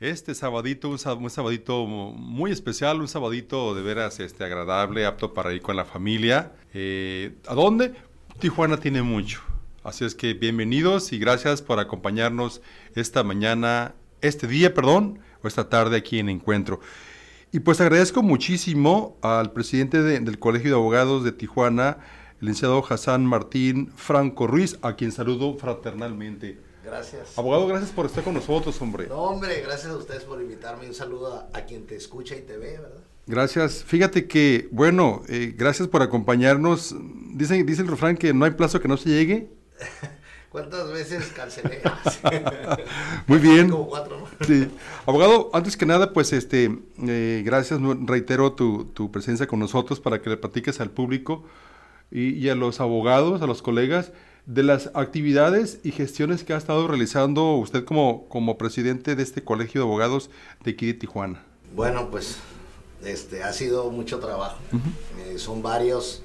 Este sabadito, un, sab- un sabadito muy especial, un sabadito de veras este, agradable, apto para ir con la familia. Eh, ¿A dónde? Tijuana tiene mucho. Así es que bienvenidos y gracias por acompañarnos esta mañana, este día, perdón, o esta tarde aquí en Encuentro. Y pues agradezco muchísimo al presidente de- del Colegio de Abogados de Tijuana, el licenciado Hassan Martín Franco Ruiz, a quien saludo fraternalmente. Gracias. Abogado, gracias por estar con nosotros, hombre. No, hombre, gracias a ustedes por invitarme. Un saludo a, a quien te escucha y te ve, ¿verdad? Gracias. Fíjate que, bueno, eh, gracias por acompañarnos. Dice, dice el refrán que no hay plazo que no se llegue. ¿Cuántas veces cancelé? Muy bien. Como cuatro, ¿no? Sí. Abogado, antes que nada, pues este, eh, gracias, reitero tu, tu presencia con nosotros para que le platiques al público y, y a los abogados, a los colegas, de las actividades y gestiones que ha estado realizando usted como, como presidente de este Colegio de Abogados de aquí de Tijuana. Bueno, pues este ha sido mucho trabajo. Eh, son varios,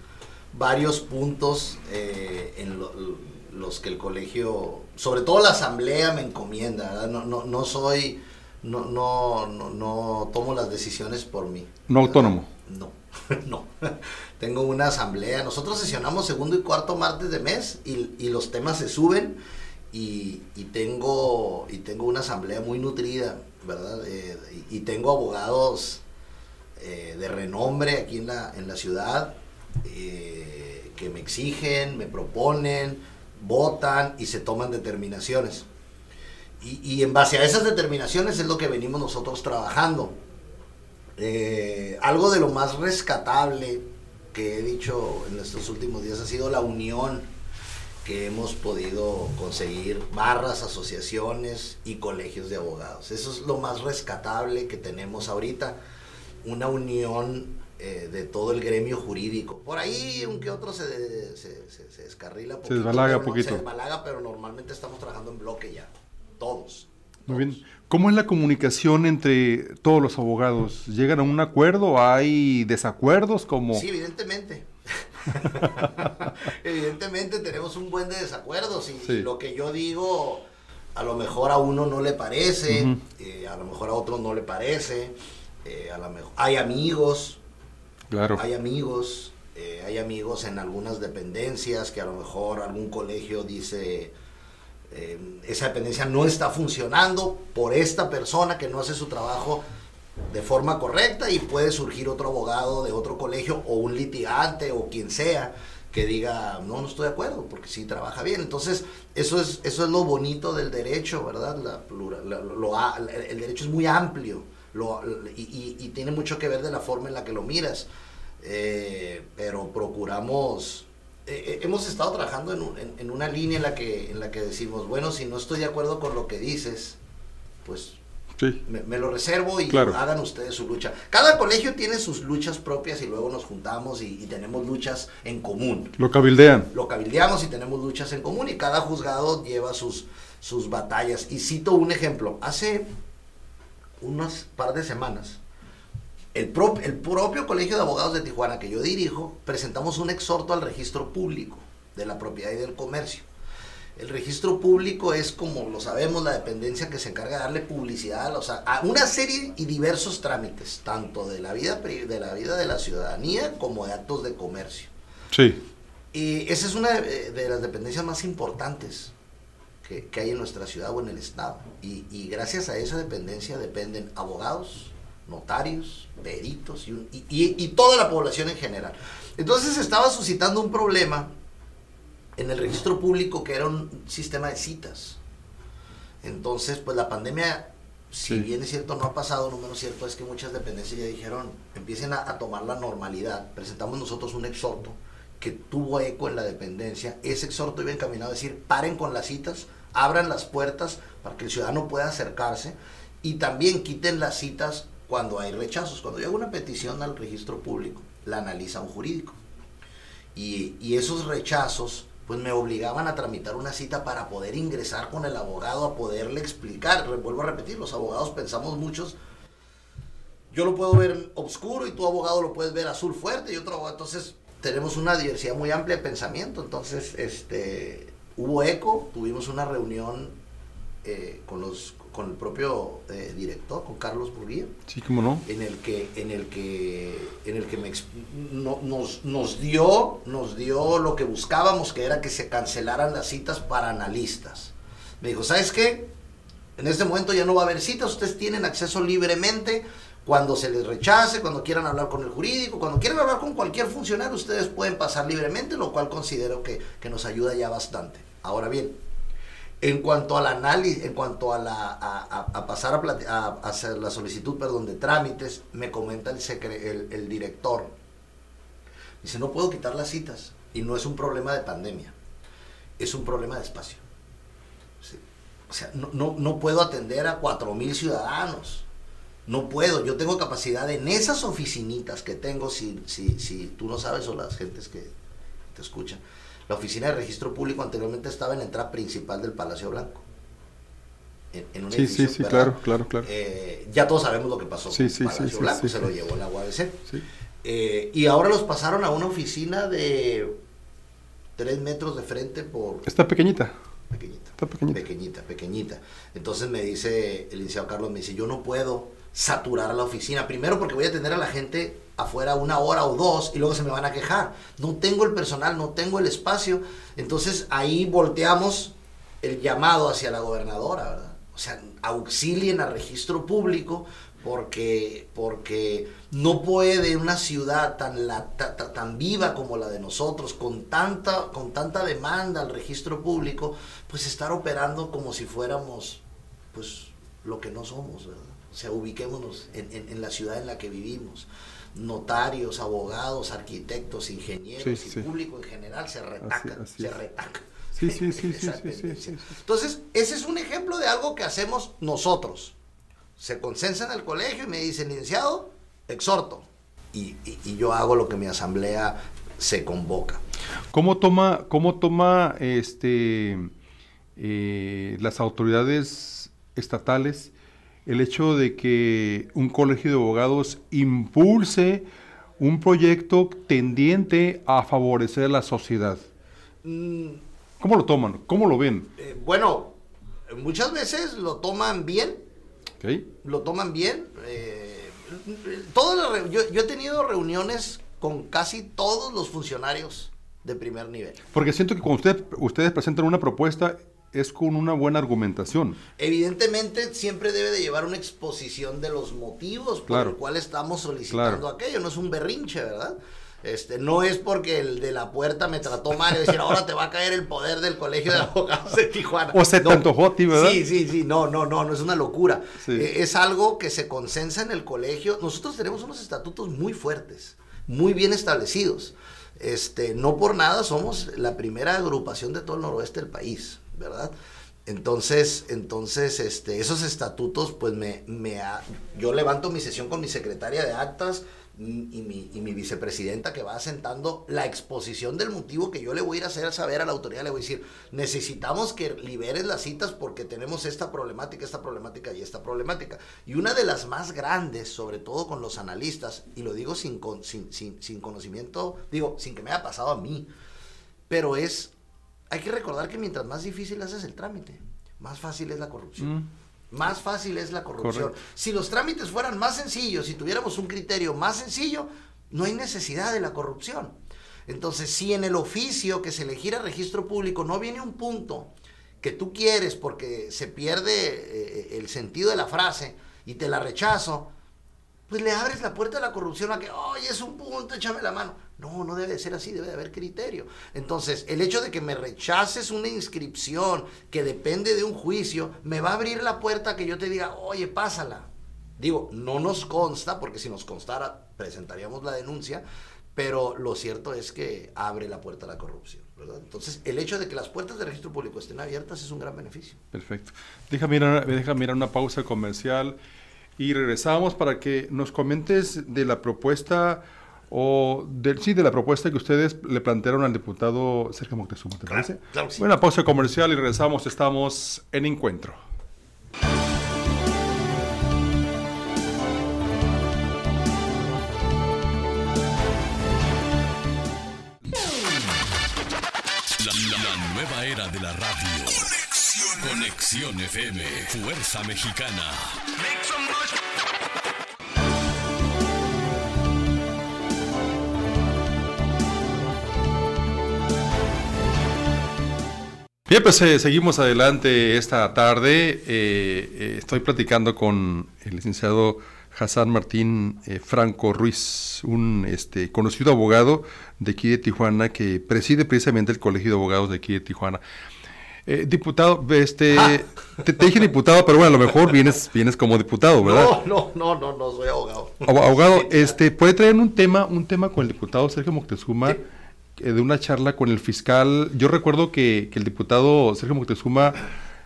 varios puntos eh, en lo- los que el colegio, sobre todo la asamblea me encomienda. No, no, no soy, no, no, no, no tomo las decisiones por mí. No autónomo. No, no. Tengo una asamblea. Nosotros sesionamos segundo y cuarto martes de mes y, los temas se suben y, tengo, y tengo una asamblea muy nutrida, ¿verdad? Eh, y, tengo abogados eh, de renombre aquí en la, en la ciudad eh, que me exigen, me proponen, votan y se toman determinaciones. Y en base a esas determinaciones es lo que venimos nosotros trabajando. Eh, algo de lo más rescatable que he dicho en estos últimos días ha sido la unión que hemos podido conseguir barras, asociaciones y colegios de abogados. Eso es lo más rescatable que tenemos ahorita, una unión eh, de todo el gremio jurídico. Por ahí un que otro se, se, se- se descarrila poquito, desbalaga pero no- poquito. Se desbalaga, pero normalmente estamos trabajando en bloque ya, todos. Muy bien. ¿Cómo es la comunicación entre todos los abogados? ¿Llegan a un acuerdo? ¿Hay desacuerdos? como Sí, evidentemente. evidentemente tenemos un buen de desacuerdos y, Sí. y lo que yo digo a lo mejor a uno no le parece, eh, a lo mejor a otro no le parece, eh, a lo mejor hay amigos, Claro. hay amigos, eh, hay amigos en algunas dependencias que a lo mejor algún colegio dice eh, esa dependencia no está funcionando por esta persona que no hace su trabajo de forma correcta y puede surgir otro abogado de otro colegio o un litigante o quien sea que diga no no estoy de acuerdo porque sí trabaja bien entonces eso es eso es lo bonito del derecho verdad el derecho es muy amplio y tiene mucho que ver de la forma en la que lo miras. Eh, pero procuramos eh, eh, hemos estado trabajando en, un- en- en una línea en la que en la que decimos bueno si no estoy de acuerdo con lo que dices pues Sí. me, me lo reservo y Claro. hagan ustedes su lucha. Cada colegio tiene sus luchas propias y luego nos juntamos y, y tenemos luchas en común. Lo cabildean. Lo cabildeamos y tenemos luchas en común y cada juzgado lleva sus, sus batallas. Y cito un ejemplo. Hace unas par de semanas, el, prop- el propio Colegio de Abogados de Tijuana que yo dirijo, presentamos un exhorto al registro público de la propiedad y del comercio. El registro público es, como lo sabemos, la dependencia que se encarga de darle publicidad o sea, a una serie y diversos trámites, tanto de la, vida, de la vida de la ciudadanía como de actos de comercio. Sí. Y esa es una de, las dependencias más importantes que, hay en nuestra ciudad o en el Estado. Y, y, gracias a esa dependencia dependen abogados, notarios, peritos y, y, y toda la población en general. Entonces estaba suscitando un problema en el registro público que era un sistema de citas. Entonces, pues la pandemia, si bien es cierto, no ha pasado, lo menos cierto es que muchas dependencias ya dijeron, empiecen a, tomar la normalidad. Presentamos nosotros un exhorto que tuvo eco en la dependencia. Ese exhorto iba encaminado a decir, paren con las citas, abran las puertas para que el ciudadano pueda acercarse y también quiten las citas cuando hay rechazos. Cuando llega una petición al registro público, la analiza un jurídico. Y, y esos rechazos pues me obligaban a tramitar una cita para poder ingresar con el abogado a poderle explicar. Vuelvo a repetir, los abogados pensamos muchos, yo lo puedo ver oscuro y tu abogado lo puedes ver azul fuerte y otro abogado, entonces tenemos una diversidad muy amplia de pensamiento, entonces este hubo eco, tuvimos una reunión eh, con los con el propio eh, director, con Carlos Burguía. Sí, cómo no. En el que, en el que, en el que me, nos, nos, dio, nos dio lo que buscábamos, que era que se cancelaran las citas para analistas. Me dijo, ¿sabes qué? En este momento ya no va a haber citas, ustedes tienen acceso libremente. Cuando se les rechace, cuando quieran hablar con el jurídico, cuando quieran hablar con cualquier funcionario, ustedes pueden pasar libremente, lo cual considero que, que nos ayuda ya bastante. Ahora bien, en cuanto al análisis, en cuanto a, la, a, pasar a, hacer la solicitud perdón, de trámites, me comenta el, el, director. Dice, no puedo quitar las citas. Y no es un problema de pandemia, es un problema de espacio. O sea, no, no, puedo atender a cuatro mil ciudadanos. No puedo, yo tengo capacidad en esas oficinitas que tengo, si, si, si tú no sabes o las gentes que te escuchan, la oficina de registro público anteriormente estaba en la entrada principal del Palacio Blanco. En, un sí, sí, sí, claro, claro, claro. Eh, ya todos sabemos lo que pasó con el Palacio Blanco, se lo llevó la UABC. Eh, y ahora los pasaron a una oficina de tres metros de frente por... Está pequeñita. Pequeñita. Está pequeñita. Pequeñita, pequeñita. Entonces me dice el licenciado Carlos, me dice, yo no puedo saturar la oficina. Primero porque voy a tener a la gente afuera una hora o dos y luego se me van a quejar. No tengo el personal, no tengo el espacio. Entonces ahí volteamos el llamado hacia la gobernadora. O sea, auxilien al registro público porque, porque no puede una ciudad tan, la, tan viva como la de nosotros, con tanta, con tanta demanda al registro público, pues estar operando como si fuéramos pues lo que no somos, ¿verdad? O sea, ubiquémonos en, en la ciudad en la que vivimos notarios, abogados, arquitectos, ingenieros y público en general se retacan, se retacan. Sí, sí, sí, sí, sí, Entonces, ese es un ejemplo de algo que hacemos nosotros. Se consensan en el colegio y me dicen, licenciado, exhorto. Y, yo hago lo que mi asamblea se convoca. ¿Cómo toma, cómo toma este, eh, las autoridades estatales el hecho de que un colegio de abogados impulse un proyecto tendiente a favorecer a la sociedad. Mm. ¿Cómo lo toman? ¿Cómo lo ven? Eh, bueno, muchas veces lo toman bien. Lo toman bien. Eh, yo, he tenido reuniones con casi todos los funcionarios de primer nivel. Porque siento que cuando ustedes presentan una propuesta, es con una buena argumentación. Evidentemente siempre debe de llevar una exposición de los motivos por los cuales estamos solicitando aquello, no es un berrinche, ¿verdad? Este, no es porque el de la puerta me trató mal y decir, ahora te va a caer el poder del Colegio de Abogados de Tijuana. O se tanto ¿verdad? Sí, sí, sí, no, no, no, no es una locura. Eh, es algo que se consensa en el colegio. Nosotros tenemos unos estatutos muy fuertes, muy bien establecidos. Este, no por nada somos la primera agrupación de todo el noroeste del país. ¿Verdad? Entonces, entonces, este, esos estatutos, pues me, me yo levanto mi sesión con mi secretaria de actas y mi, y mi, vicepresidenta que va asentando la exposición del motivo que yo le voy a ir a hacer saber a la autoridad. Le voy a decir, necesitamos que liberes las citas porque tenemos esta problemática, esta problemática y esta problemática. Y una de las más grandes, sobre todo con los analistas, y lo digo sin, sin, sin, sin conocimiento, digo, sin que me haya pasado a mí, pero es hay que recordar que mientras más difícil haces el trámite, más fácil es la corrupción. Mm. Más fácil es la corrupción. Correcto. Si los trámites fueran más sencillos, si tuviéramos un criterio más sencillo, no hay necesidad de la corrupción. Entonces, si en el oficio que se le gira registro público no viene un punto que tú quieres porque se pierde eh, el sentido de la frase y te la rechazo, pues le abres la puerta a la corrupción a que, oye, es un punto, échame la mano. No, no debe de ser así, debe de haber criterio. Entonces, el hecho de que me rechaces una inscripción que depende de un juicio, me va a abrir la puerta a que yo te diga, oye, pásala. Digo, no nos consta, porque si nos constara, presentaríamos la denuncia, pero lo cierto es que abre la puerta a la corrupción, ¿verdad? Entonces, el hecho de que las puertas del registro público estén abiertas es un gran beneficio. Perfecto. Déjame a una pausa comercial y regresamos para que nos comentes de la propuesta o del sí de la propuesta que ustedes le plantearon al diputado Sergio Moctezuma, ¿te Claro, parece? claro que sí. Una pausa comercial y regresamos, estamos en encuentro. La, la- la nueva era de la radio. Conexión, FM. Fuerza Mexicana. Bien, pues eh, seguimos adelante esta tarde. Eh, eh, estoy platicando con el licenciado Hassan Martín eh, Franco Ruiz, un este, conocido abogado de aquí de Tijuana que preside precisamente el Colegio de Abogados de aquí de Tijuana. Eh, diputado, este, te, te dije diputado, pero bueno, a lo mejor vienes, vienes como diputado, ¿verdad? No, no, no, no, no soy abogado. Abo- Abogado, este, ¿puede traer un tema, un tema con el diputado Sergio Moctezuma de una charla con el fiscal? Yo recuerdo que, que el diputado Sergio Moctezuma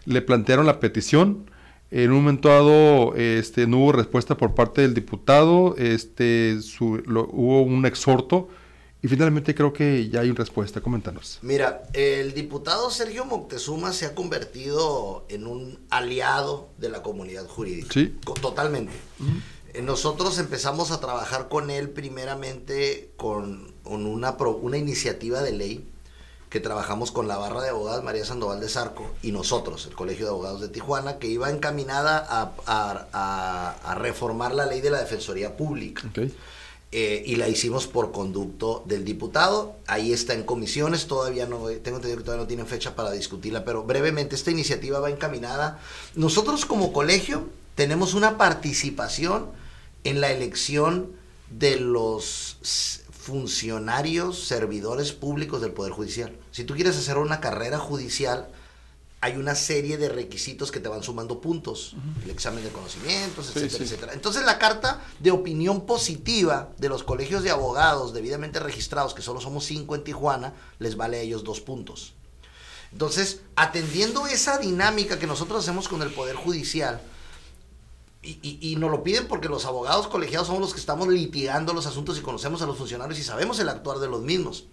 le plantearon la petición. En un momento dado, este, no hubo respuesta por parte del diputado. Este, su- lo- hubo un exhorto y finalmente creo que ya hay una respuesta. Coméntanos. Mira, el diputado Sergio Moctezuma se ha convertido en un aliado de la comunidad jurídica. Sí. Totalmente. Eh, Nosotros empezamos a trabajar con él primeramente con, con una, pro- una iniciativa de ley que trabajamos con la barra de abogados María Sandoval de Zarco y nosotros, el Colegio de Abogados de Tijuana, que iba encaminada a, a- a- a reformar la ley de la Defensoría Pública. Eh, y la hicimos por conducto del diputado. Ahí está en comisiones, todavía no, tengo entendido que todavía no tienen fecha para discutirla, pero brevemente esta iniciativa va encaminada. Nosotros como colegio tenemos una participación en la elección de los funcionarios, servidores públicos del Poder Judicial. Si tú quieres hacer una carrera judicial, hay una serie de requisitos que te van sumando puntos. El examen de conocimientos, Sí, etcétera, sí. etcétera. Entonces la carta de opinión positiva de los colegios de abogados debidamente registrados, que solo somos cinco en Tijuana, les vale a ellos dos puntos. Entonces, atendiendo esa dinámica que nosotros hacemos con el Poder Judicial, y, y, nos lo piden porque los abogados colegiados somos los que estamos litigando los asuntos y conocemos a los funcionarios y sabemos el actuar de los mismos.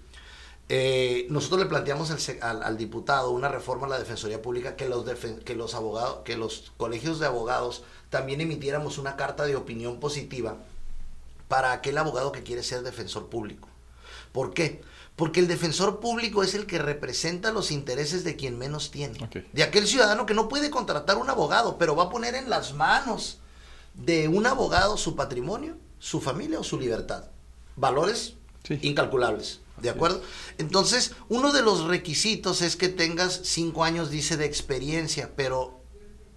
Eh, nosotros le planteamos al, al- diputado una reforma a la Defensoría Pública que los, que los que los colegios de abogados también emitiéramos una carta de opinión positiva para aquel abogado que quiere ser defensor público. ¿Por qué? Porque el defensor público es el que representa los intereses de quien menos tiene. De aquel ciudadano que no puede contratar un abogado, pero va a poner en las manos de un abogado su patrimonio, su familia o su libertad. Valores Sí. incalculables. ¿De acuerdo? Entonces, uno de los requisitos es que tengas cinco años, dice, de experiencia, pero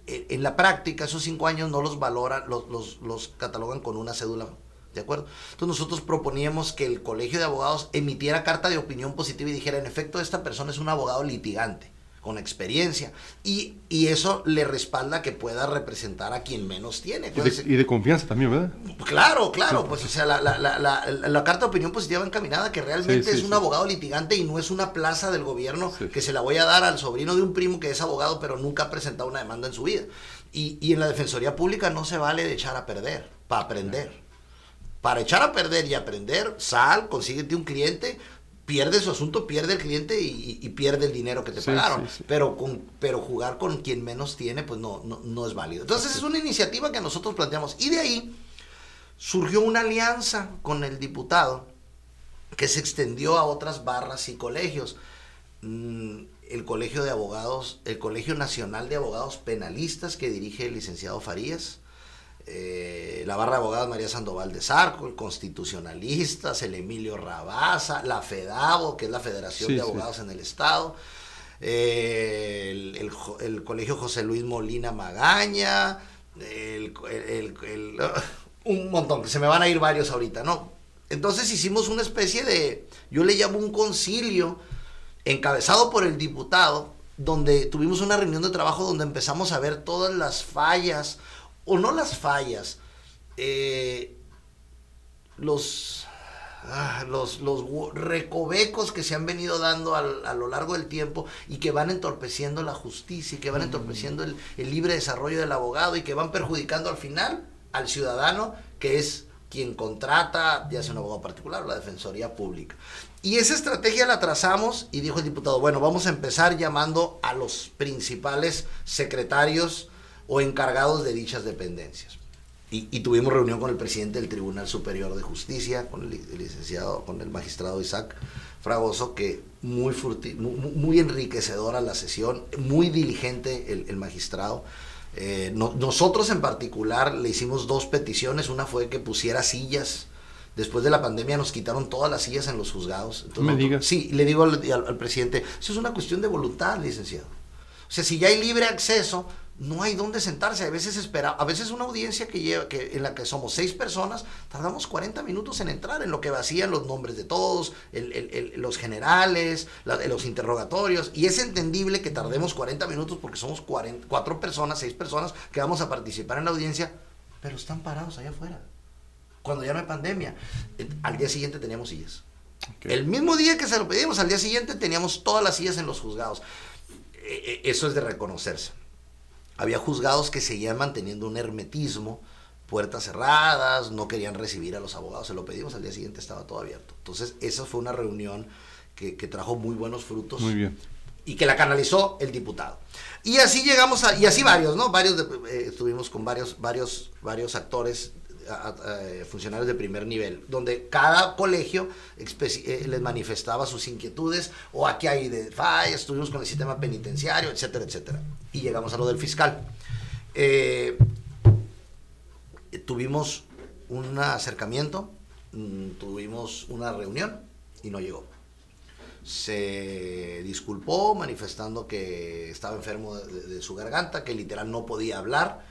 en, en la práctica esos cinco años no los valoran, los, los, los catalogan con una cédula. ¿De acuerdo? Entonces nosotros proponíamos que el colegio de abogados emitiera carta de opinión positiva y dijera, en efecto, esta persona es un abogado litigante, con experiencia, y, y eso le respalda que pueda representar a quien menos tiene. Y de, y de confianza también, ¿verdad? Claro, claro, pues o sea, la, la, la, la, la carta de opinión positiva va encaminada que realmente Sí, sí, es un sí. abogado litigante y no es una plaza del gobierno que se la voy a dar al sobrino de un primo que es abogado pero nunca ha presentado una demanda en su vida. Y, y en la Defensoría Pública no se vale de echar a perder, para aprender. Para echar a perder y aprender, sal, consíguete un cliente, pierde su asunto, pierde el cliente y, y pierde el dinero que te Sí, pagaron. sí, sí. Pero, con, pero jugar con quien menos tiene, pues no, no, no es válido. Entonces es una iniciativa que nosotros planteamos. Y de ahí surgió una alianza con el diputado que se extendió a otras barras y colegios. Mm, el Colegio de Abogados, el Colegio Nacional de Abogados Penalistas que dirige el licenciado Farías, eh, la barra de abogados María Sandoval de Zarco, el Constitucionalistas, el Emilio Rabaza, la FEDABO, que es la Federación Sí, de sí. Abogados en el Estado, eh, el, el jo- el Colegio José Luis Molina Magaña, el- un montón, que se me van a ir varios ahorita, ¿no? Entonces hicimos una especie de, yo le llamo un concilio, encabezado por el diputado, donde tuvimos una reunión de trabajo donde empezamos a ver todas las fallas, o no las fallas, eh, los, ah, los, los hu- recovecos que se han venido dando al- a lo largo del tiempo y que van entorpeciendo la justicia y que van entorpeciendo el, el libre desarrollo del abogado y que van perjudicando al final al ciudadano que es quien contrata, ya sea un abogado particular o la Defensoría Pública. Y esa estrategia la trazamos y dijo el diputado, bueno, vamos a empezar llamando a los principales secretarios o encargados de dichas dependencias. Y, y tuvimos reunión con el presidente del Tribunal Superior de Justicia, con el, el licenciado, con el magistrado Isaac Fragoso, que muy, furti- mu- mu- muy, enriquecedora la sesión, muy diligente el, el magistrado. Eh, no- nosotros en particular le hicimos dos peticiones, una fue que pusiera sillas. Después de la pandemia nos quitaron todas las sillas en los juzgados. No me nosotros- digas. Sí, le digo al, al- al presidente, eso es una cuestión de voluntad, licenciado. O sea, si ya hay libre acceso, no hay dónde sentarse. A veces espera, a veces una audiencia que lleva, que, en la que somos seis personas, tardamos 40 minutos en entrar, en lo que vacían los nombres de todos, el- el- el- los generales, la- los interrogatorios. Y es entendible que tardemos 40 minutos porque somos 40 cuatro personas, seis personas que vamos a participar en la audiencia, pero están parados allá afuera. Cuando ya no hay pandemia, eh, al día siguiente teníamos sillas. El mismo día que se lo pedimos, al día siguiente teníamos todas las sillas en los juzgados. Eh, eh, Eso es de reconocerse. Había juzgados que seguían manteniendo un hermetismo, puertas cerradas, no querían recibir a los abogados, se lo pedimos, al día siguiente estaba todo abierto. Entonces, esa fue una reunión que, que trajo muy buenos frutos Muy bien. y que la canalizó el diputado. Y así llegamos a, y así varios, ¿no? Varios, de- eh, estuvimos con varios, varios, varios actores, eh, funcionarios de primer nivel, donde cada colegio eh, les manifestaba sus inquietudes, o aquí hay de fallas, estuvimos con el sistema penitenciario, etcétera, etcétera. Y llegamos a lo del fiscal. Eh, tuvimos un acercamiento, mm, tuvimos una reunión y no llegó se disculpó manifestando que estaba enfermo de su garganta, que literal no podía hablar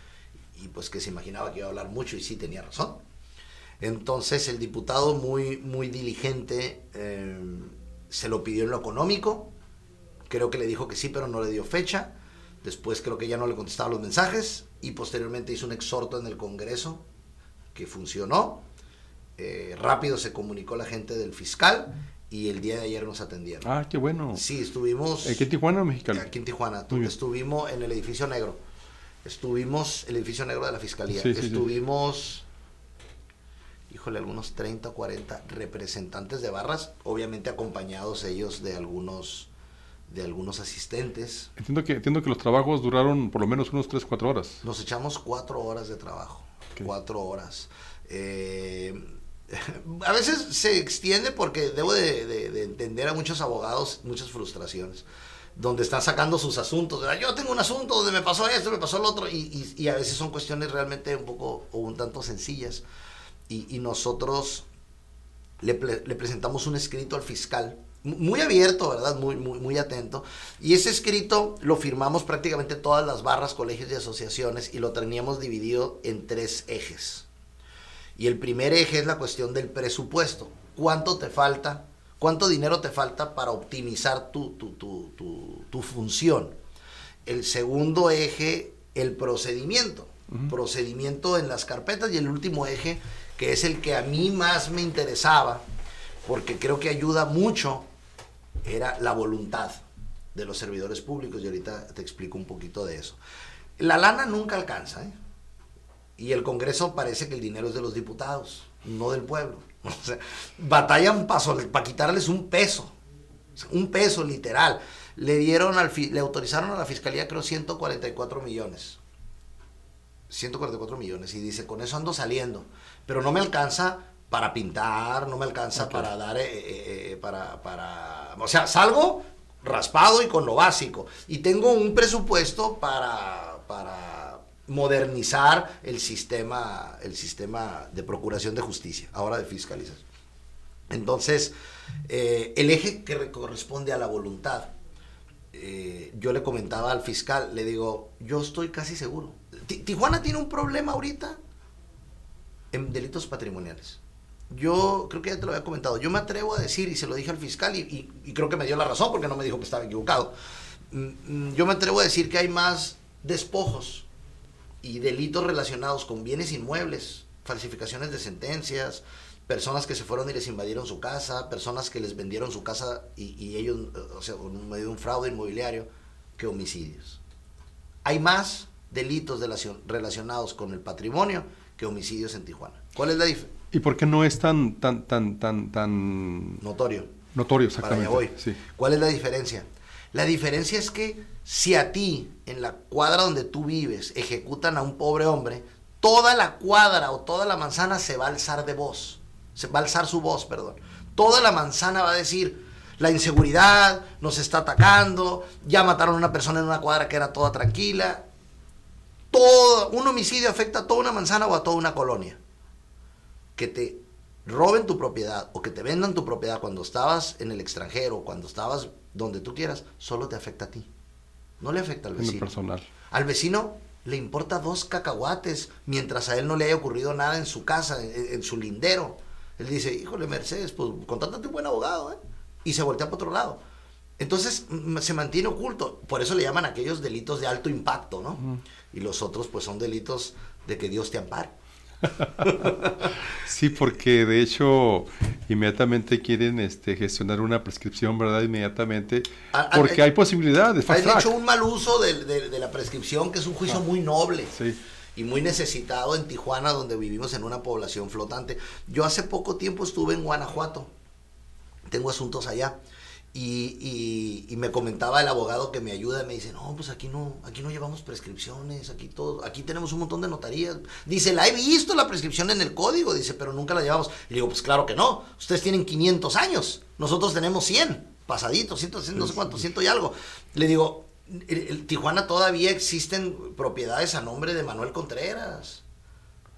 y pues que se imaginaba que iba a hablar mucho y sí tenía razón. Entonces el diputado muy, muy diligente eh, se lo pidió en lo económico, creo que le dijo que sí, pero no le dio fecha. Después creo que ya no le contestaba los mensajes y posteriormente hizo un exhorto en el Congreso que funcionó. Eh, rápido se comunicó la gente del fiscal y el día de ayer nos atendieron. Ah, qué bueno. Sí, estuvimos ¿Aquí en Tijuana o Mexicali? aquí en Tijuana. Estuvimos en el edificio negro. Estuvimos, el edificio negro de la fiscalía. Sí, sí, sí. Estuvimos, híjole, algunos 30, 40 representantes de barras, obviamente acompañados ellos de algunos, de algunos asistentes. Entiendo que, entiendo que los trabajos duraron por lo menos unos 3, 4 horas. Nos echamos cuatro horas de trabajo. Ok. Cuatro horas. Eh, a veces se extiende porque debo de, de- de entender a muchos abogados muchas frustraciones. Donde están sacando sus asuntos. Yo tengo un asunto donde me pasó esto, me pasó el otro. Y, a veces son cuestiones realmente un poco o un tanto sencillas. Y, nosotros le, presentamos un escrito al fiscal, mu- muy abierto, ¿verdad? Muy, muy, muy atento. Y ese escrito lo firmamos prácticamente todas las barras, colegios y asociaciones y lo teníamos dividido en tres ejes. Y el primer eje es la cuestión del presupuesto. ¿Cuánto te falta? ¿Cuánto dinero te falta para optimizar tu, tu, tu, función? El segundo eje, el procedimiento. Procedimiento en las carpetas. Y el último eje, que es el que a mí más me interesaba, porque creo que ayuda mucho, era la voluntad de los servidores públicos. Y ahorita te explico un poquito de eso. La lana nunca alcanza, ¿eh? Y el Congreso parece que el dinero es de los diputados, no del pueblo. O sea, batallan para quitarles un peso, un peso literal. Le dieron al le autorizaron a la fiscalía creo 144 millones. 144 millones y dice, con eso ando saliendo, pero no me alcanza para pintar, no me alcanza para dar, eh, eh, eh, para, para, o sea, salgo raspado y con lo básico. Y tengo un presupuesto para, para modernizar el sistema, el sistema de procuración de justicia, ahora de fiscalización. Entonces, eh, el eje que corresponde a la voluntad, eh, yo le comentaba al fiscal, le digo, yo estoy casi seguro. Tijuana tiene un problema ahorita en delitos patrimoniales. Yo creo que ya te lo había comentado. Yo me atrevo a decir, y se lo dije al fiscal, y, creo que me dio la razón porque no me dijo que estaba equivocado. Mm, mm, yo me atrevo a decir que hay más despojos y delitos relacionados con bienes inmuebles, falsificaciones de sentencias, personas que se fueron y les invadieron su casa, personas que les vendieron su casa y, ellos, o sea, en medio de un fraude inmobiliario, que homicidios. Hay más delitos relacionados con el patrimonio que homicidios en Tijuana. ¿Cuál es la diferencia? ¿Y por qué no es tan, tan, tan, tan, tan... Notorio. Notorio, exactamente. voy. ¿Cuál es la diferencia? La diferencia es que si a ti, en la cuadra donde tú vives, ejecutan a un pobre hombre, toda la cuadra o toda la manzana se va a alzar de voz. Se va a alzar su voz, perdón. Toda la manzana va a decir, la inseguridad nos está atacando, ya mataron a una persona en una cuadra que era toda tranquila. Todo, un homicidio afecta a toda una manzana o a toda una colonia que te roben tu propiedad o que te vendan tu propiedad cuando estabas en el extranjero, cuando estabas donde tú quieras, solo te afecta a ti. No le afecta al vecino. personal. Al vecino le importa dos cacahuates mientras a él no le haya ocurrido nada en su casa, en, su lindero. Él dice, híjole, Mercedes, pues contántate un buen abogado, ¿eh? Y se voltea para otro lado. Entonces se mantiene oculto. Por eso le llaman aquellos delitos de alto impacto, ¿no? Y los otros, pues son delitos de que Dios te ampare. Sí, porque de hecho inmediatamente quieren este, gestionar una prescripción, ¿verdad? Inmediatamente, ah, ah, porque eh, hay posibilidades. Hay hecho un mal uso de, la prescripción, que es un juicio ah, muy noble. Y muy necesitado en Tijuana, donde vivimos en una población flotante. Yo hace poco tiempo estuve en Guanajuato. Tengo asuntos allá. Y, y, me comentaba el abogado que me ayuda, me dice, no, pues aquí no, aquí no llevamos prescripciones, aquí todo, aquí tenemos un montón de notarías. Dice, la he visto la prescripción en el código, dice, pero nunca la llevamos. Y digo, pues claro que no, ustedes tienen 500 años, nosotros tenemos 100, pasaditos, 100, no sé cuánto, ciento y algo. Le digo, Tijuana todavía existen propiedades a nombre de Manuel Contreras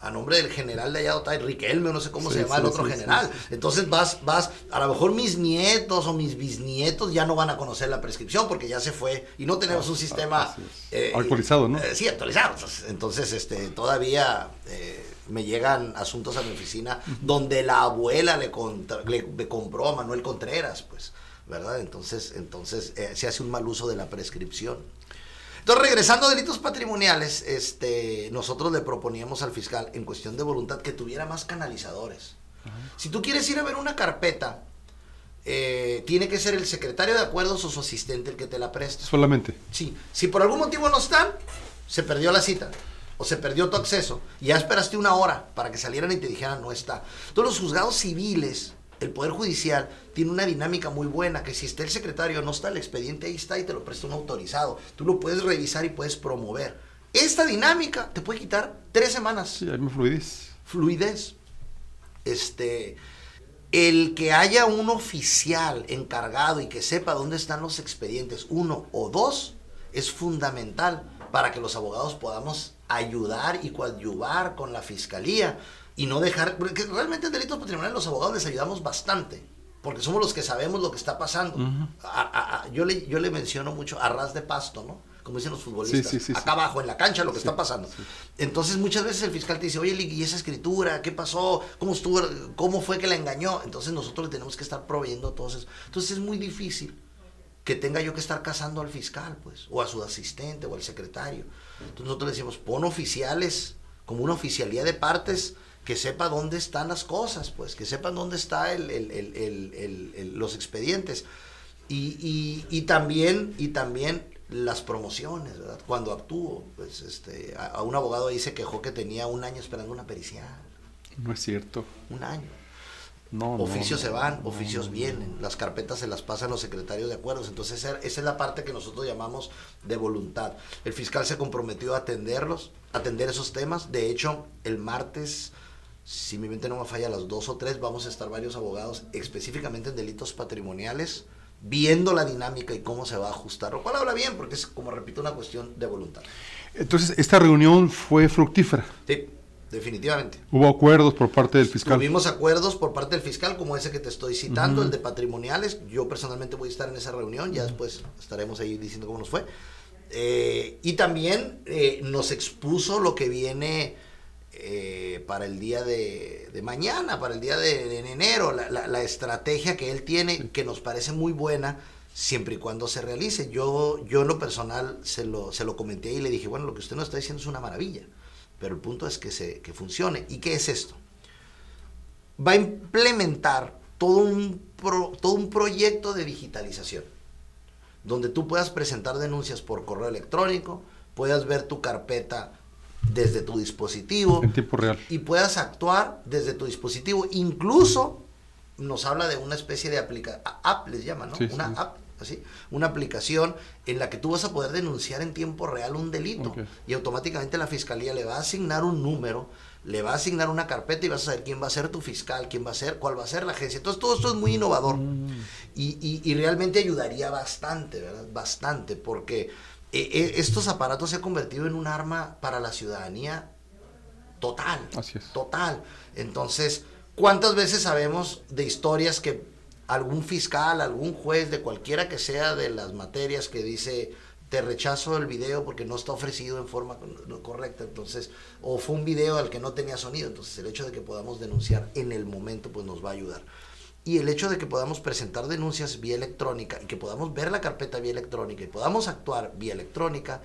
a nombre del general de allá, Riquelme, no sé cómo se llama el otro general. Entonces vas, vas, a lo mejor mis nietos o mis bisnietos ya no van a conocer la prescripción porque ya se fue y no tenemos un sistema eh, actualizado, ¿no? Eh, sí, actualizado. Entonces, este, todavía eh, me llegan asuntos a mi oficina donde la abuela le, le, compró a Manuel Contreras, pues, ¿verdad? Entonces, entonces se hace un mal uso de la prescripción. Entonces, regresando a delitos patrimoniales, este, nosotros le proponíamos al fiscal, en cuestión de voluntad, que tuviera más canalizadores. Si tú quieres ir a ver una carpeta, eh, tiene que ser el secretario de acuerdos o su asistente el que te la preste. Solamente. Sí. Si por algún motivo no están, se perdió la cita o se perdió tu acceso y ya esperaste una hora para que salieran y te dijeran no está. Todos los juzgados civiles el Poder Judicial tiene una dinámica muy buena, que si está el secretario, no está el expediente, ahí está y te lo presta un autorizado. Tú lo puedes revisar y puedes promover. Esta dinámica te puede quitar tres semanas. Sí, hay fluidez. Fluidez. Este, el que haya un oficial encargado y que sepa dónde están los expedientes, uno o dos, es fundamental para que los abogados podamos ayudar y coadyuvar con la fiscalía y no dejar, porque realmente en delitos patrimoniales los abogados les ayudamos bastante, porque somos los que sabemos lo que está pasando. yo, le, yo le menciono mucho a ras de pasto, ¿no? Como dicen los futbolistas, acá abajo en la cancha lo que está pasando. Entonces muchas veces el fiscal te dice, oye, ¿y esa escritura? ¿Qué pasó? ¿Cómo estuvo? ¿Cómo fue que la engañó? Entonces nosotros le tenemos que estar proveyendo todo eso. Entonces es muy difícil que tenga yo que estar casando al fiscal, pues, o a su asistente, o al secretario. Entonces nosotros le decimos, pon oficiales, como una oficialía de partes, que sepa dónde están las cosas, pues, que sepan dónde están los expedientes. Y, también, y también las promociones, ¿verdad? Cuando actúo, pues, este, a, un abogado ahí se quejó que tenía un año esperando una pericial. No es cierto. Un año. No, oficios se van, oficios vienen, las carpetas se las pasan los secretarios de acuerdos. Entonces, esa es la parte que nosotros llamamos de voluntad. El fiscal se comprometió a atenderlos, atender esos temas. De hecho, el martes si mi mente no me falla, las dos o tres vamos a estar varios abogados específicamente en delitos patrimoniales viendo la dinámica y cómo se va a ajustar, lo cual habla bien, porque es, como repito, una cuestión de voluntad. Entonces, esta reunión fue fructífera. Sí, definitivamente. Hubo acuerdos por parte del fiscal. Tuvimos acuerdos por parte del fiscal, como ese que te estoy citando, el de patrimoniales. Yo personalmente voy a estar en esa reunión, ya después estaremos ahí diciendo cómo nos fue. Eh, y también eh, nos expuso lo que viene eh, para el día de, de, mañana, para el día de, de enero, la, la, la, estrategia que él tiene, que nos parece muy buena, siempre y cuando se realice. Yo, yo en lo personal se lo, se lo comenté y le dije, bueno, lo que usted nos está diciendo es una maravilla, pero el punto es que, se, que funcione. ¿Y qué es esto? Va a implementar todo un, pro, todo un proyecto de digitalización, donde tú puedas presentar denuncias por correo electrónico, puedas ver tu carpeta desde tu dispositivo. En tiempo real. Y puedas actuar desde tu dispositivo. Incluso nos habla de una especie de aplicación, app les llaman, ¿no? Sí, una sí. app, así, una aplicación en la que tú vas a poder denunciar en tiempo real un delito. Okay. Y automáticamente la fiscalía le va a asignar un número, le va a asignar una carpeta y vas a saber quién va a ser tu fiscal, quién va a ser, cuál va a ser la agencia. Entonces todo esto es muy innovador. Mm. Y, y, y realmente ayudaría bastante, ¿verdad? Bastante, porque eh, estos aparatos se han convertido en un arma para la ciudadanía total. Así es. Total. Entonces, ¿cuántas veces sabemos de historias que algún fiscal, algún juez, de cualquiera que sea de las materias que dice, te rechazo el video porque no está ofrecido en forma correcta, entonces, o fue un video al que no tenía sonido, entonces el hecho de que podamos denunciar en el momento, pues nos va a ayudar. Y el hecho de que podamos presentar denuncias vía electrónica y que podamos ver la carpeta vía electrónica y podamos actuar vía electrónica,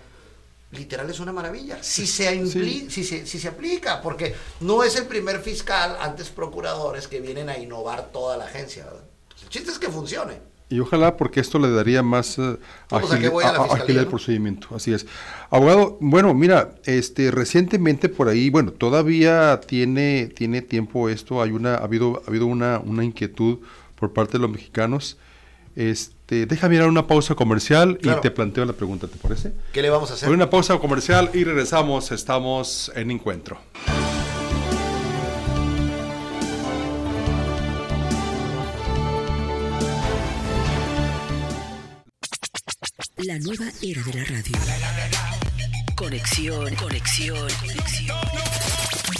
literal es una maravilla. Si se, impli sí. si, se, si se aplica, porque no es el primer fiscal, antes procuradores, que vienen a innovar toda la agencia. ¿verdad? El chiste es que funcione. Y ojalá porque esto le daría más uh, agilidad al procedimiento. Así es. Abogado, bueno, mira, este recientemente por ahí, bueno, todavía tiene, tiene tiempo esto, hay una, ha habido, ha habido una, una inquietud por parte de los mexicanos. Este, déjame ir a una pausa comercial claro. y te planteo la pregunta, ¿te parece? ¿Qué le vamos a hacer? Una pausa comercial y regresamos, estamos en encuentro. La nueva era de la radio. Conexión, conexión, conexión.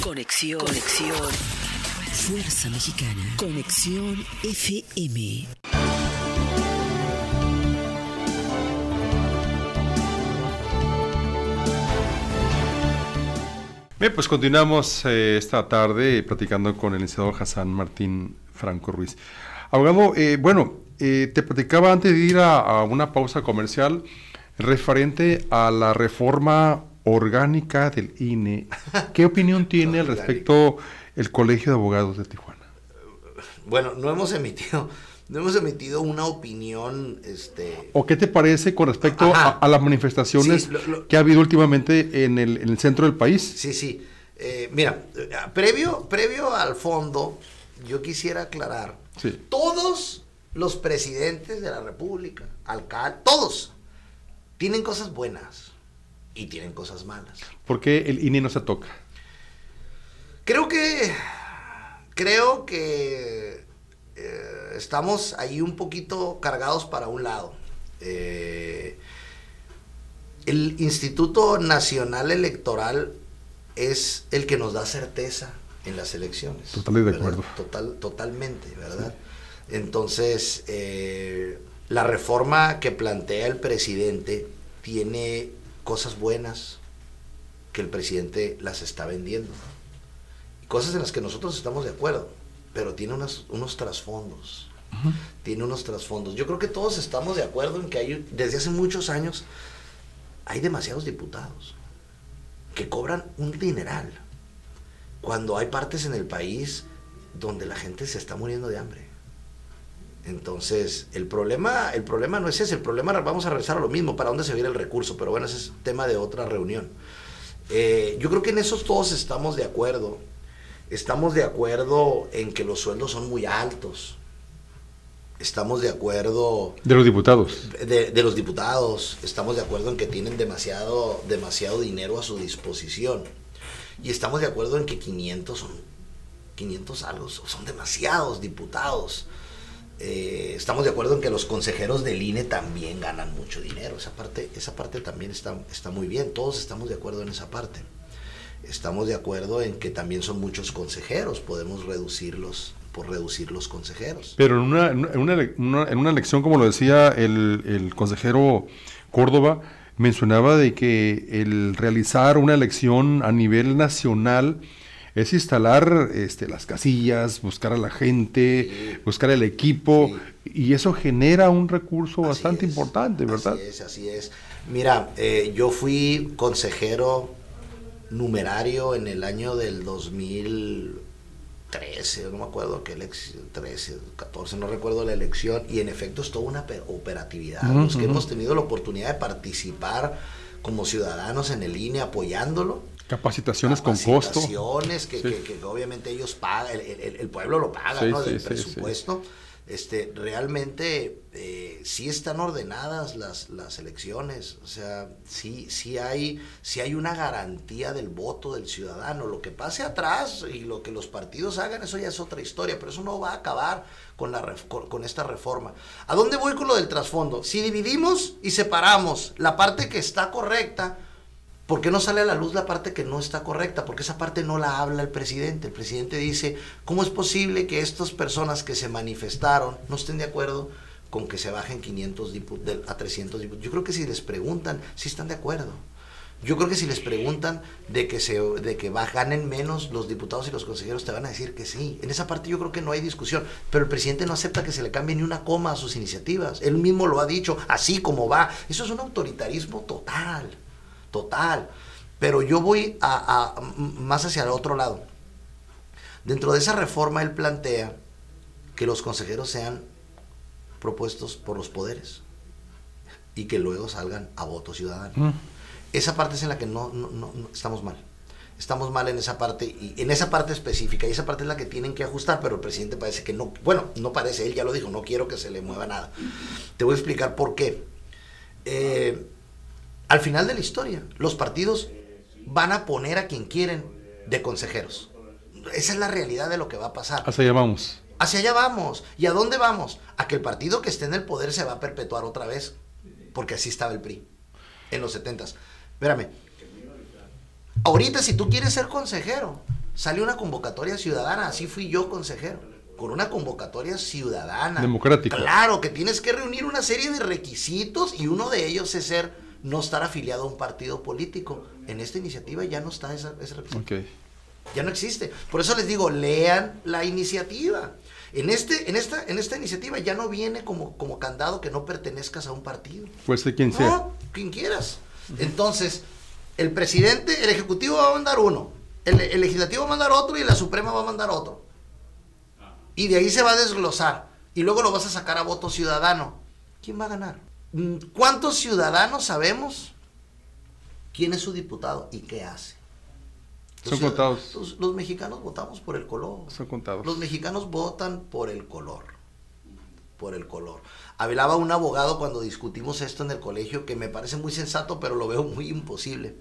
Conexión, conexión. Fuerza Mexicana. Conexión FM. Bien, pues continuamos eh, esta tarde platicando con el licenciado Hassan Martín Franco Ruiz. Abogado, eh, bueno, eh, te platicaba antes de ir a, a, una pausa comercial referente a la reforma orgánica del INE. ¿Qué opinión tiene al respecto el Colegio de Abogados de Tijuana? Bueno, no hemos emitido, no hemos emitido una opinión, este. ¿O qué te parece con respecto a, a, las manifestaciones sí, lo, lo, que ha habido últimamente en el, en el centro del país? Sí, sí. Eh, mira, previo, previo al fondo, yo quisiera aclarar. Sí. Todos los presidentes de la República, alcaldes, todos, tienen cosas buenas y tienen cosas malas. ¿Por qué el INE no se toca? Creo que, creo que eh, estamos ahí un poquito cargados para un lado. Eh, el Instituto Nacional Electoral es el que nos da certeza en las elecciones. Totalmente de acuerdo. Total, totalmente, ¿verdad? Sí. Entonces, eh, la reforma que plantea el presidente tiene cosas buenas que el presidente las está vendiendo. Cosas en las que nosotros estamos de acuerdo, pero tiene unos, unos trasfondos. Uh -huh. Tiene unos trasfondos. Yo creo que todos estamos de acuerdo en que hay, desde hace muchos años, hay demasiados diputados que cobran un dineral cuando hay partes en el país donde la gente se está muriendo de hambre. Entonces, el problema, el problema no es ese, el problema vamos a regresar a lo mismo, para dónde se viene el recurso, pero bueno, ese es tema de otra reunión. Eh, yo creo que en esos todos estamos de acuerdo. Estamos de acuerdo en que los sueldos son muy altos. Estamos de acuerdo... De los diputados. De, de los diputados. Estamos de acuerdo en que tienen demasiado, demasiado dinero a su disposición. Y estamos de acuerdo en que 500 son 500 algo, son demasiados diputados. Eh, estamos de acuerdo en que los consejeros del INE también ganan mucho dinero. Esa parte, esa parte también está, está muy bien. Todos estamos de acuerdo en esa parte. Estamos de acuerdo en que también son muchos consejeros. Podemos reducirlos por reducir los consejeros. Pero en una, en una, en una elección, como lo decía el, el consejero Córdoba, mencionaba de que el realizar una elección a nivel nacional es instalar este, las casillas, buscar a la gente, buscar el equipo, y eso genera un recurso bastante importante, ¿verdad? Así es, así es. Mira, eh, yo fui consejero numerario en el año del 2013, no me acuerdo qué elección, 13, 14, no recuerdo la elección, y en efecto es toda una operatividad. Los que hemos tenido la oportunidad de participar como ciudadanos en el INE apoyándolo, Capacitaciones, con costo. Capacitaciones que, que, obviamente ellos pagan, el, el, pueblo lo paga, ¿no? Del presupuesto. Este, realmente eh, sí están ordenadas las, las elecciones, o sea, sí, sí, hay, sí hay una garantía del voto del ciudadano. Lo que pase atrás y lo que los partidos hagan, eso ya es otra historia, pero eso no va a acabar con, la, con esta reforma. ¿A dónde voy con lo del trasfondo? Si dividimos y separamos la parte que está correcta, ¿Por qué no sale a la luz la parte que no está correcta? Porque esa parte no la habla el presidente. El presidente dice, ¿cómo es posible que estas personas que se manifestaron no estén de acuerdo con que se bajen 500 a 300 diputados? Yo creo que si les preguntan, sí están de acuerdo. Yo creo que si les preguntan de que se de que ganen menos los diputados y los consejeros te van a decir que sí. En esa parte yo creo que no hay discusión, pero el presidente no acepta que se le cambie ni una coma a sus iniciativas. Él mismo lo ha dicho, así como va. Eso es un autoritarismo total total. Pero yo voy a, más hacia el otro lado. Dentro de esa reforma él plantea que los consejeros sean propuestos por los poderes y que luego salgan a voto ciudadano. Mm. Esa parte es en la que no, no, estamos mal. Estamos mal en esa parte y en esa parte específica y esa parte es la que tienen que ajustar, pero el presidente parece que no, bueno, no parece, él ya lo dijo, no quiero que se le mueva nada. Te voy a explicar por qué. Eh, al final de la historia, los partidos van a poner a quien quieren de consejeros. Esa es la realidad de lo que va a pasar. Hacia allá vamos. Hacia allá vamos. ¿Y a dónde vamos? A que el partido que esté en el poder se va a perpetuar otra vez. Porque así estaba el PRI en los 70 Espérame. Ahorita, si tú quieres ser consejero, sale una convocatoria ciudadana. Así fui yo consejero. Con una convocatoria ciudadana. Democrática. Claro, que tienes que reunir una serie de requisitos y uno de ellos es ser no estar afiliado a un partido político. En esta iniciativa ya no está esa, requisito. Ya no existe. Por eso les digo, lean la iniciativa. En, este, en, esta, en esta iniciativa ya no viene como, como candado que no pertenezcas a un partido. Pues de quien sea. No, quien quieras. Entonces, el presidente, el ejecutivo va a mandar uno, el, el, legislativo va a mandar otro y la suprema va a mandar otro. Y de ahí se va a desglosar. Y luego lo vas a sacar a voto ciudadano. ¿Quién va a ganar? Mm, ¿Cuántos ciudadanos sabemos quién es su diputado y qué hace? Son contados. Los, mexicanos votamos por el color. Son contados. Los mexicanos votan por el color. Por el color. Hablaba un abogado cuando discutimos esto en el colegio que me parece muy sensato, pero lo veo muy imposible.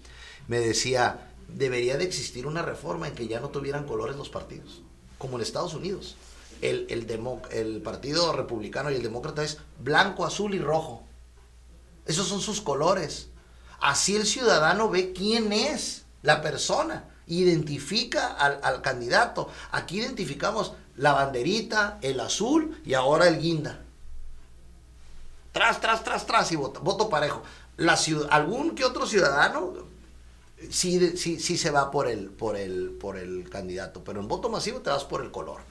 Me decía, debería de existir una reforma en que ya no tuvieran colores los partidos, como en Estados Unidos. El, el, el Partido Republicano y el Demócrata es blanco, azul y rojo. Esos son sus colores. Así el ciudadano ve quién es la persona, identifica al, candidato. Aquí identificamos la banderita, el azul y ahora el guinda. Tras, tras, tras, tras y voto, parejo. Algún que otro ciudadano sí, sí, sí se va por el, por, el, por el candidato, pero en voto masivo te vas por el color.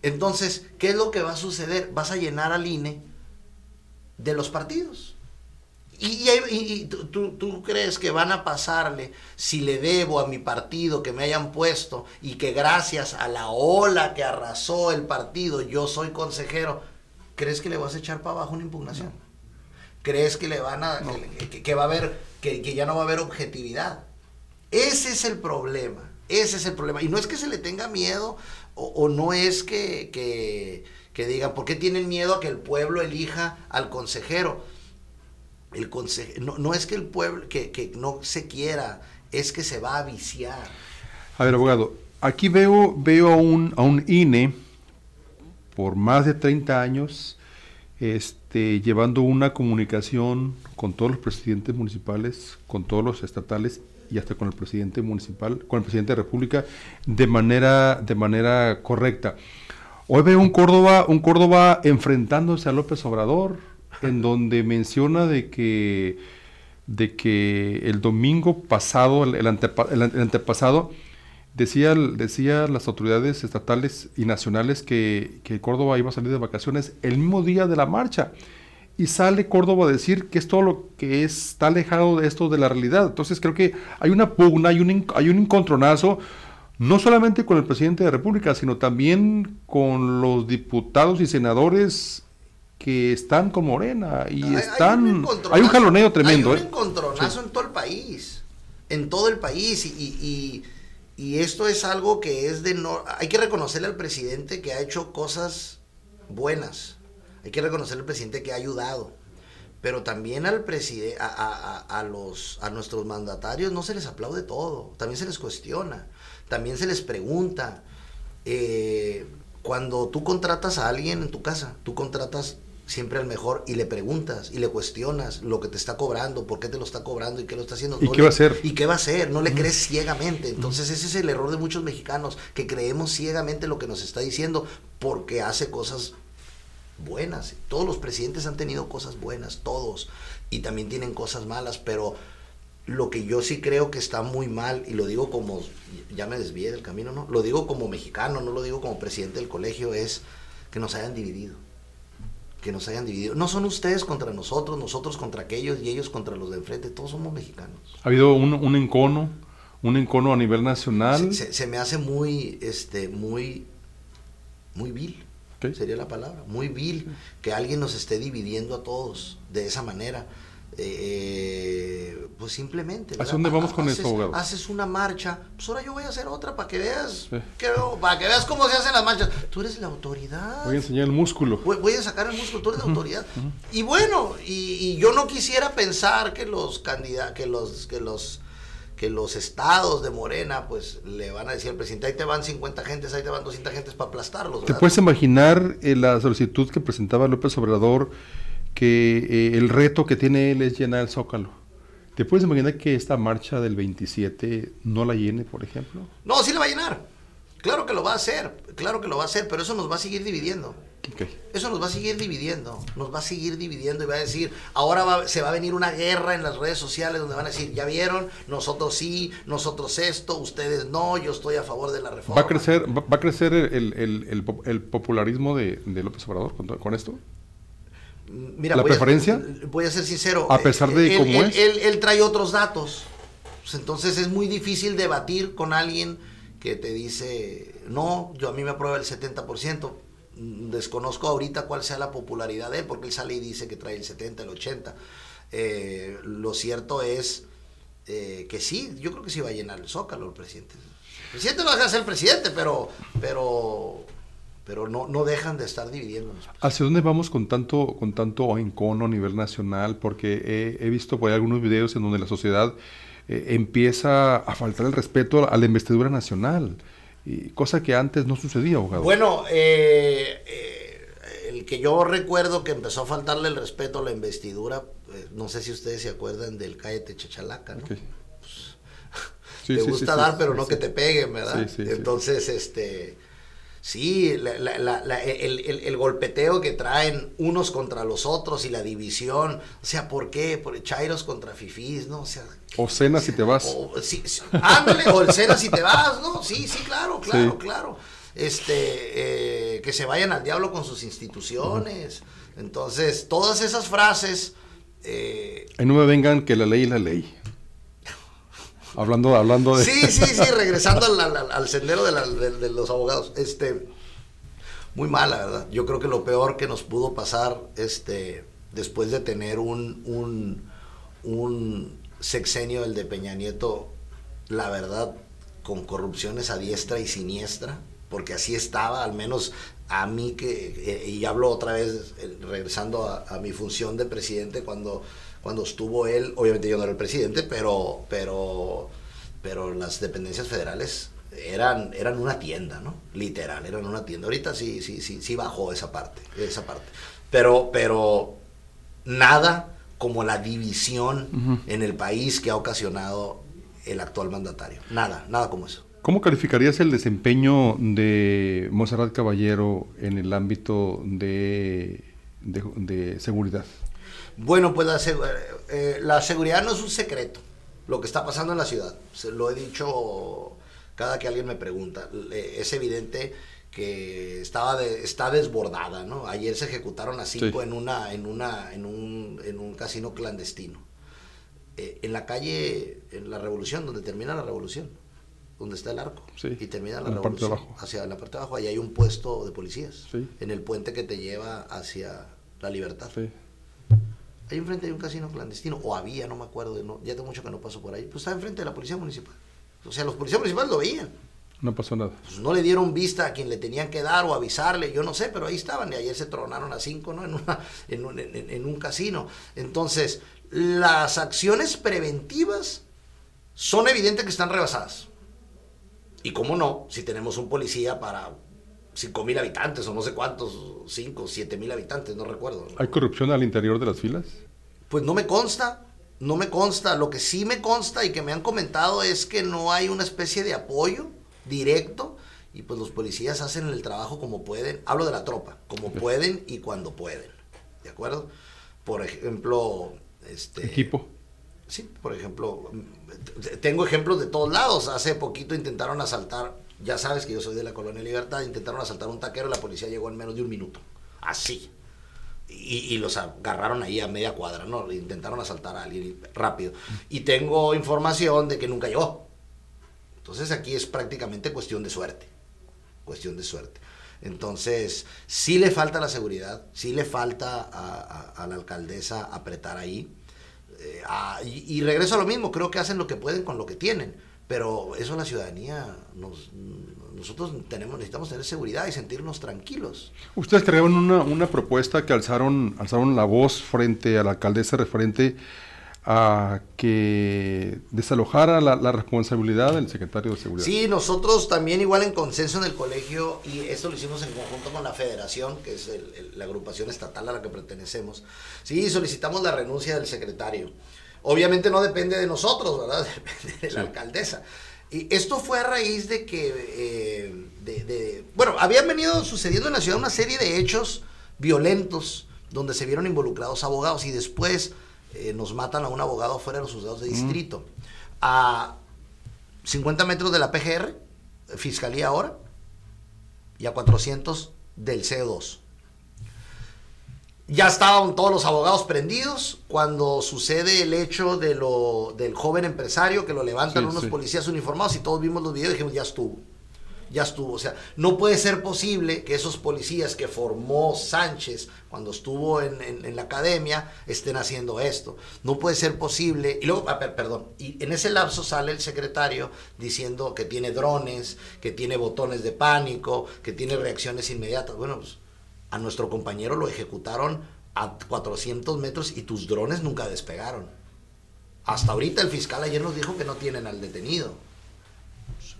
Entonces, ¿qué es lo que va a suceder? Vas a llenar al INE de los partidos. Y, tú, crees que van a pasarle si le debo a mi partido que me hayan puesto y que gracias a la ola que arrasó el partido yo soy consejero, ¿crees que le vas a echar para abajo una impugnación? ¿Crees que le van a que, va a haber que, ya no va a haber objetividad? Ese es el problema. Ese es el problema. Y no es que se le tenga miedo o, o no es que, que, que digan, ¿por qué tienen miedo a que el pueblo elija al consejero? El no, no, es que el pueblo, que, no se quiera, es que se va a viciar. A ver, abogado, aquí veo, veo a, un, a un INE por más de 30 años este, llevando una comunicación con todos los presidentes municipales, con todos los estatales y hasta con el presidente municipal, con el presidente de la República, de manera, de manera correcta. Hoy veo un Córdoba, un Córdoba enfrentándose a López Obrador, en donde menciona de que, de que el domingo pasado, el, antepasado, decía, decía las autoridades estatales y nacionales que, que Córdoba iba a salir de vacaciones el mismo día de la marcha y sale Córdoba a decir que es todo lo que está alejado de esto de la realidad. Entonces creo que hay una pugna, hay un, hay un encontronazo, no solamente con el presidente de la República, sino también con los diputados y senadores que están con Morena y están... Hay un, jaloneo tremendo. Hay un ¿eh? encontronazo en todo el país, en todo el país y, y esto es algo que es de... No, hay que reconocerle al presidente que ha hecho cosas buenas hay que reconocer al presidente que ha ayudado. Pero también al presidente, a, los, a nuestros mandatarios no se les aplaude todo, también se les cuestiona, también se les pregunta. Eh, cuando tú contratas a alguien en tu casa, tú contratas siempre al mejor y le preguntas y le cuestionas lo que te está cobrando, por qué te lo está cobrando y qué lo está haciendo. ¿Y qué va a hacer? ¿Y qué va a hacer? No le crees ciegamente. Entonces ese es el error de muchos mexicanos, que creemos ciegamente lo que nos está diciendo porque hace cosas buenas. Todos los presidentes han tenido cosas buenas, todos, y también tienen cosas malas, pero lo que yo sí creo que está muy mal, y lo digo como, ya me desvié del camino, ¿no? Lo digo como mexicano, no lo digo como presidente del colegio, es que nos hayan dividido. Que nos hayan dividido. No son ustedes contra nosotros, nosotros contra aquellos y ellos contra los de enfrente, todos somos mexicanos. Ha habido un, un encono, un encono a nivel nacional. Se, se me hace muy, este, muy, muy vil sería la palabra, muy vil, que alguien nos esté dividiendo a todos de esa manera. Eh, pues simplemente. ¿A dónde vamos con haces, abogado? Haces una marcha, pues ahora yo voy a hacer otra para que veas, para que veas cómo se hacen las marchas. Tú eres la autoridad. Voy a enseñar el músculo. Voy, a sacar el músculo, tú eres la autoridad. Y bueno, y, y, yo no quisiera pensar que los candidatos, que los, que los que los estados de Morena, pues le van a decir al presidente, ahí te van 50 gentes, ahí te van 200 gentes para aplastarlos. ¿Te puedes imaginar eh, la solicitud que presentaba López Obrador, que eh, el reto que tiene él es llenar el zócalo? ¿Te puedes imaginar que esta marcha del 27 no la llene, por ejemplo? No, sí la va a llenar. Claro que lo va a hacer, claro que lo va a hacer, pero eso nos va a seguir dividiendo. Eso nos va a seguir dividiendo, nos va a seguir dividiendo y va a decir, ahora se va a venir una guerra en las redes sociales donde van a decir, ya vieron, nosotros sí, nosotros esto, ustedes no, yo estoy a favor de la reforma. ¿Va a crecer, va, a crecer el, popularismo de, López Obrador con, esto? Mira, ¿La preferencia? voy a ser sincero. A pesar de él, cómo es. Él, trae otros datos. Pues entonces es muy difícil debatir con alguien que te dice, no, yo a mí me aprueba el 70% desconozco ahorita cuál sea la popularidad de él, porque él sale y dice que trae el 70, el 80. Eh, lo cierto es eh, que sí, yo creo que sí va a llenar el zócalo el presidente. El presidente va a ser el presidente, pero, pero, pero no, no dejan de estar dividiéndonos. ¿Hacia dónde vamos con tanto, con tanto encono a nivel nacional? Porque he, visto por ahí algunos videos en donde la sociedad eh, empieza a faltar el respeto a la investidura nacional cosa que antes no sucedía, abogado. Bueno, eh, eh, el que yo recuerdo que empezó a faltarle el respeto a la investidura, eh, no sé si ustedes se acuerdan del Cállate Chachalaca, ¿no? Pues, te gusta dar, pero no que te peguen, ¿verdad? Entonces, este Sí, el, golpeteo que traen unos contra los otros y la división. O sea, ¿por qué? Por Chairos contra Fifís, ¿no? O sea. O cena si te vas. O, sí, ándale, o el cena si te vas, ¿no? Sí, sí, claro, claro, claro. Este, eh, que se vayan al diablo con sus instituciones. Entonces, todas esas frases. Eh, no me vengan que la ley es la ley. Hablando, hablando de... Sí, sí, sí, regresando al, sendero de, los abogados. Este, muy mal, la verdad. Yo creo que lo peor que nos pudo pasar, este, después de tener un, un, un sexenio, el de Peña Nieto, la verdad, con corrupciones a diestra y siniestra, porque así estaba, al menos a mí que, eh, y hablo otra vez, eh, regresando a, a mi función de presidente, cuando cuando estuvo él, obviamente yo no era el presidente, pero, pero, pero las dependencias federales eran, eran una tienda, ¿no? Literal, eran una tienda. Ahorita sí, sí, sí, sí bajó esa parte, esa parte. Pero, pero nada como la división en el país que ha ocasionado el actual mandatario. Nada, nada como eso. ¿Cómo calificarías el desempeño de Monserrat Caballero en el ámbito de, de, seguridad? Bueno, pues la, eh, la, seguridad no es un secreto, lo que está pasando en la ciudad. Se lo he dicho cada que alguien me pregunta. Es evidente que estaba de, está desbordada, ¿no? Ayer se ejecutaron a cinco en una en una en un, en un casino clandestino. Eh, en la calle en la Revolución, donde termina la Revolución, donde está el arco y termina la, Revolución hacia la parte de abajo, ahí hay un puesto de policías en el puente que te lleva hacia la Libertad. Ahí enfrente hay un casino clandestino, o había, no me acuerdo, no, ya tengo mucho que no paso por ahí, pues está enfrente de la policía municipal. O sea, los policías municipales lo veían. No pasó nada. Pues no le dieron vista a quien le tenían que dar o avisarle, yo no sé, pero ahí estaban y ayer se tronaron a cinco, ¿no? En, una, en, un, en, un casino. Entonces, las acciones preventivas son evidentes que están rebasadas. Y cómo no, si tenemos un policía para cinco mil habitantes o no sé cuántos, cinco, siete mil habitantes, no recuerdo. ¿Hay corrupción al interior de las filas? Pues no me consta, no me consta. Lo que sí me consta y que me han comentado es que no hay una especie de apoyo directo y pues los policías hacen el trabajo como pueden. Hablo de la tropa, como pueden y cuando pueden. ¿De acuerdo? Por ejemplo, este equipo. Sí, por ejemplo, tengo ejemplos de todos lados. Hace poquito intentaron asaltar, ya sabes que yo soy de la Colonia Libertad, intentaron asaltar un taquero la policía llegó en menos de un minuto. Así. Y, los agarraron ahí a media cuadra, ¿no? Intentaron asaltar a alguien rápido. Y tengo información de que nunca llegó. Entonces aquí es prácticamente cuestión de suerte, cuestión de suerte. Entonces, sí le falta la seguridad, sí le falta a, la alcaldesa apretar ahí. Eh, y, regreso a lo mismo, creo que hacen lo que pueden con lo que tienen, pero eso la ciudadanía, nosotros tenemos, necesitamos tener seguridad y sentirnos tranquilos. Ustedes crearon una, una propuesta que alzaron, alzaron la voz frente a la alcaldesa referente a que desalojara la, responsabilidad del secretario de Seguridad. Sí, nosotros también igual en consenso en el colegio, y esto lo hicimos en conjunto con la federación, que es la agrupación estatal a la que pertenecemos, sí, solicitamos la renuncia del secretario. Obviamente no depende de nosotros, ¿verdad? Depende de la alcaldesa. Y esto fue a raíz de que, eh, de, bueno, habían venido sucediendo en la ciudad una serie de hechos violentos donde se vieron involucrados abogados y después eh, nos matan a un abogado fuera de los juzgados de distrito. A 50 metros de la PGR, Fiscalía ahora, y a 400 del CO2. Ya estaban todos los abogados prendidos cuando sucede el hecho de lo, del joven empresario que lo levantan unos policías uniformados y todos vimos los videos y dijimos, ya estuvo ya estuvo. O sea, no puede ser posible que esos policías que formó Sánchez cuando estuvo en, la academia estén haciendo esto. No puede ser posible. Y luego, perdón, y en ese lapso sale el secretario diciendo que tiene drones, que tiene botones de pánico, que tiene reacciones inmediatas. Bueno, pues a nuestro compañero lo ejecutaron a 400 metros y tus drones nunca despegaron. Hasta ahorita el fiscal ayer nos dijo que no tienen al detenido.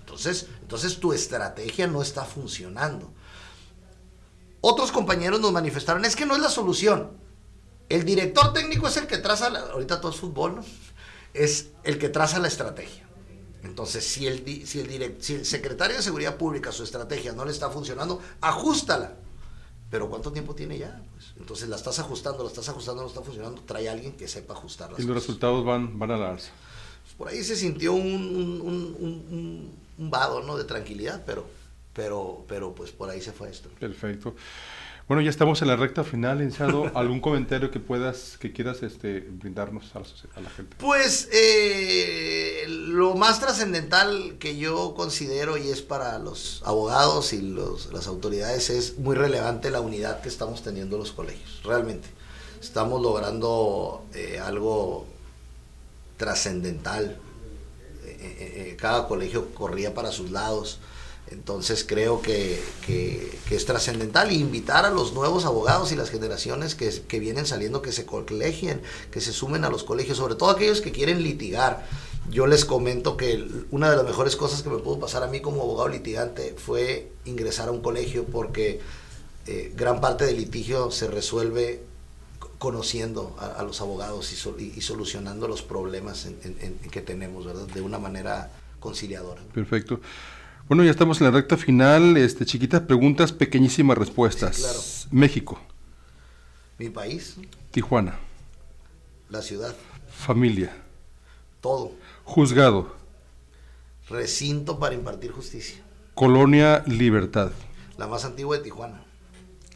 Entonces, entonces tu estrategia no está funcionando. Otros compañeros nos manifestaron, es que no es la solución. El director técnico es el que traza, ahorita todo es fútbol, ¿no? Es el que traza la estrategia. Entonces, si el, si el, si el secretario de Seguridad Pública, su estrategia no le está funcionando, ajustala. Pero ¿cuánto tiempo tiene ya? Pues, entonces la estás ajustando, la estás ajustando, no está funcionando, trae a alguien que sepa ajustarla. Y los resultados van, van a darse. Pues, por ahí se sintió un un vado, ¿no? De tranquilidad, pero, pero, pero pues por ahí se fue esto. Perfecto. Bueno, ya estamos en la recta final, licenciado. ¿Algún comentario que puedas, que quieras este, brindarnos a la, gente? Pues eh, lo más trascendental que yo considero y es para los abogados y los, las autoridades es muy relevante la unidad que estamos teniendo los colegios, realmente. Estamos logrando eh, algo trascendental eh, eh, cada colegio corría para sus lados. Entonces creo que, es trascendental invitar a los nuevos abogados y las generaciones que, vienen saliendo que se colegien, que se sumen a los colegios, sobre todo aquellos que quieren litigar. yo les comento que una de las mejores cosas que me pudo pasar a mí como abogado litigante fue ingresar a un colegio porque eh, gran parte del litigio se resuelve conociendo a, los abogados y, solucionando los problemas que tenemos, ¿verdad? De una manera conciliadora. Perfecto. Bueno, ya estamos en la recta final. Este, chiquitas preguntas, pequeñísimas respuestas. claro. México. Mi país. Tijuana. La ciudad. Familia. Todo. Juzgado. Recinto para impartir justicia. Colonia Libertad. La más antigua de Tijuana.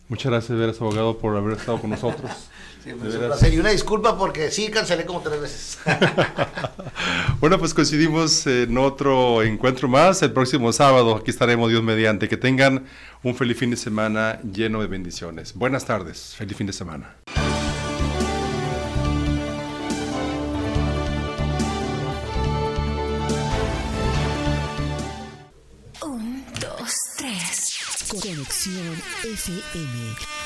Muchas gracias, Veras Abogado, por haber estado con nosotros. Siempre es un placer. Y una disculpa porque sí cancelé como tres veces. bueno, pues coincidimos en otro encuentro más el próximo sábado. Aquí estaremos, Dios mediante. Que tengan un feliz fin de semana lleno de bendiciones. Buenas tardes. Feliz fin de semana. Un, dos, tres. Conexión FM.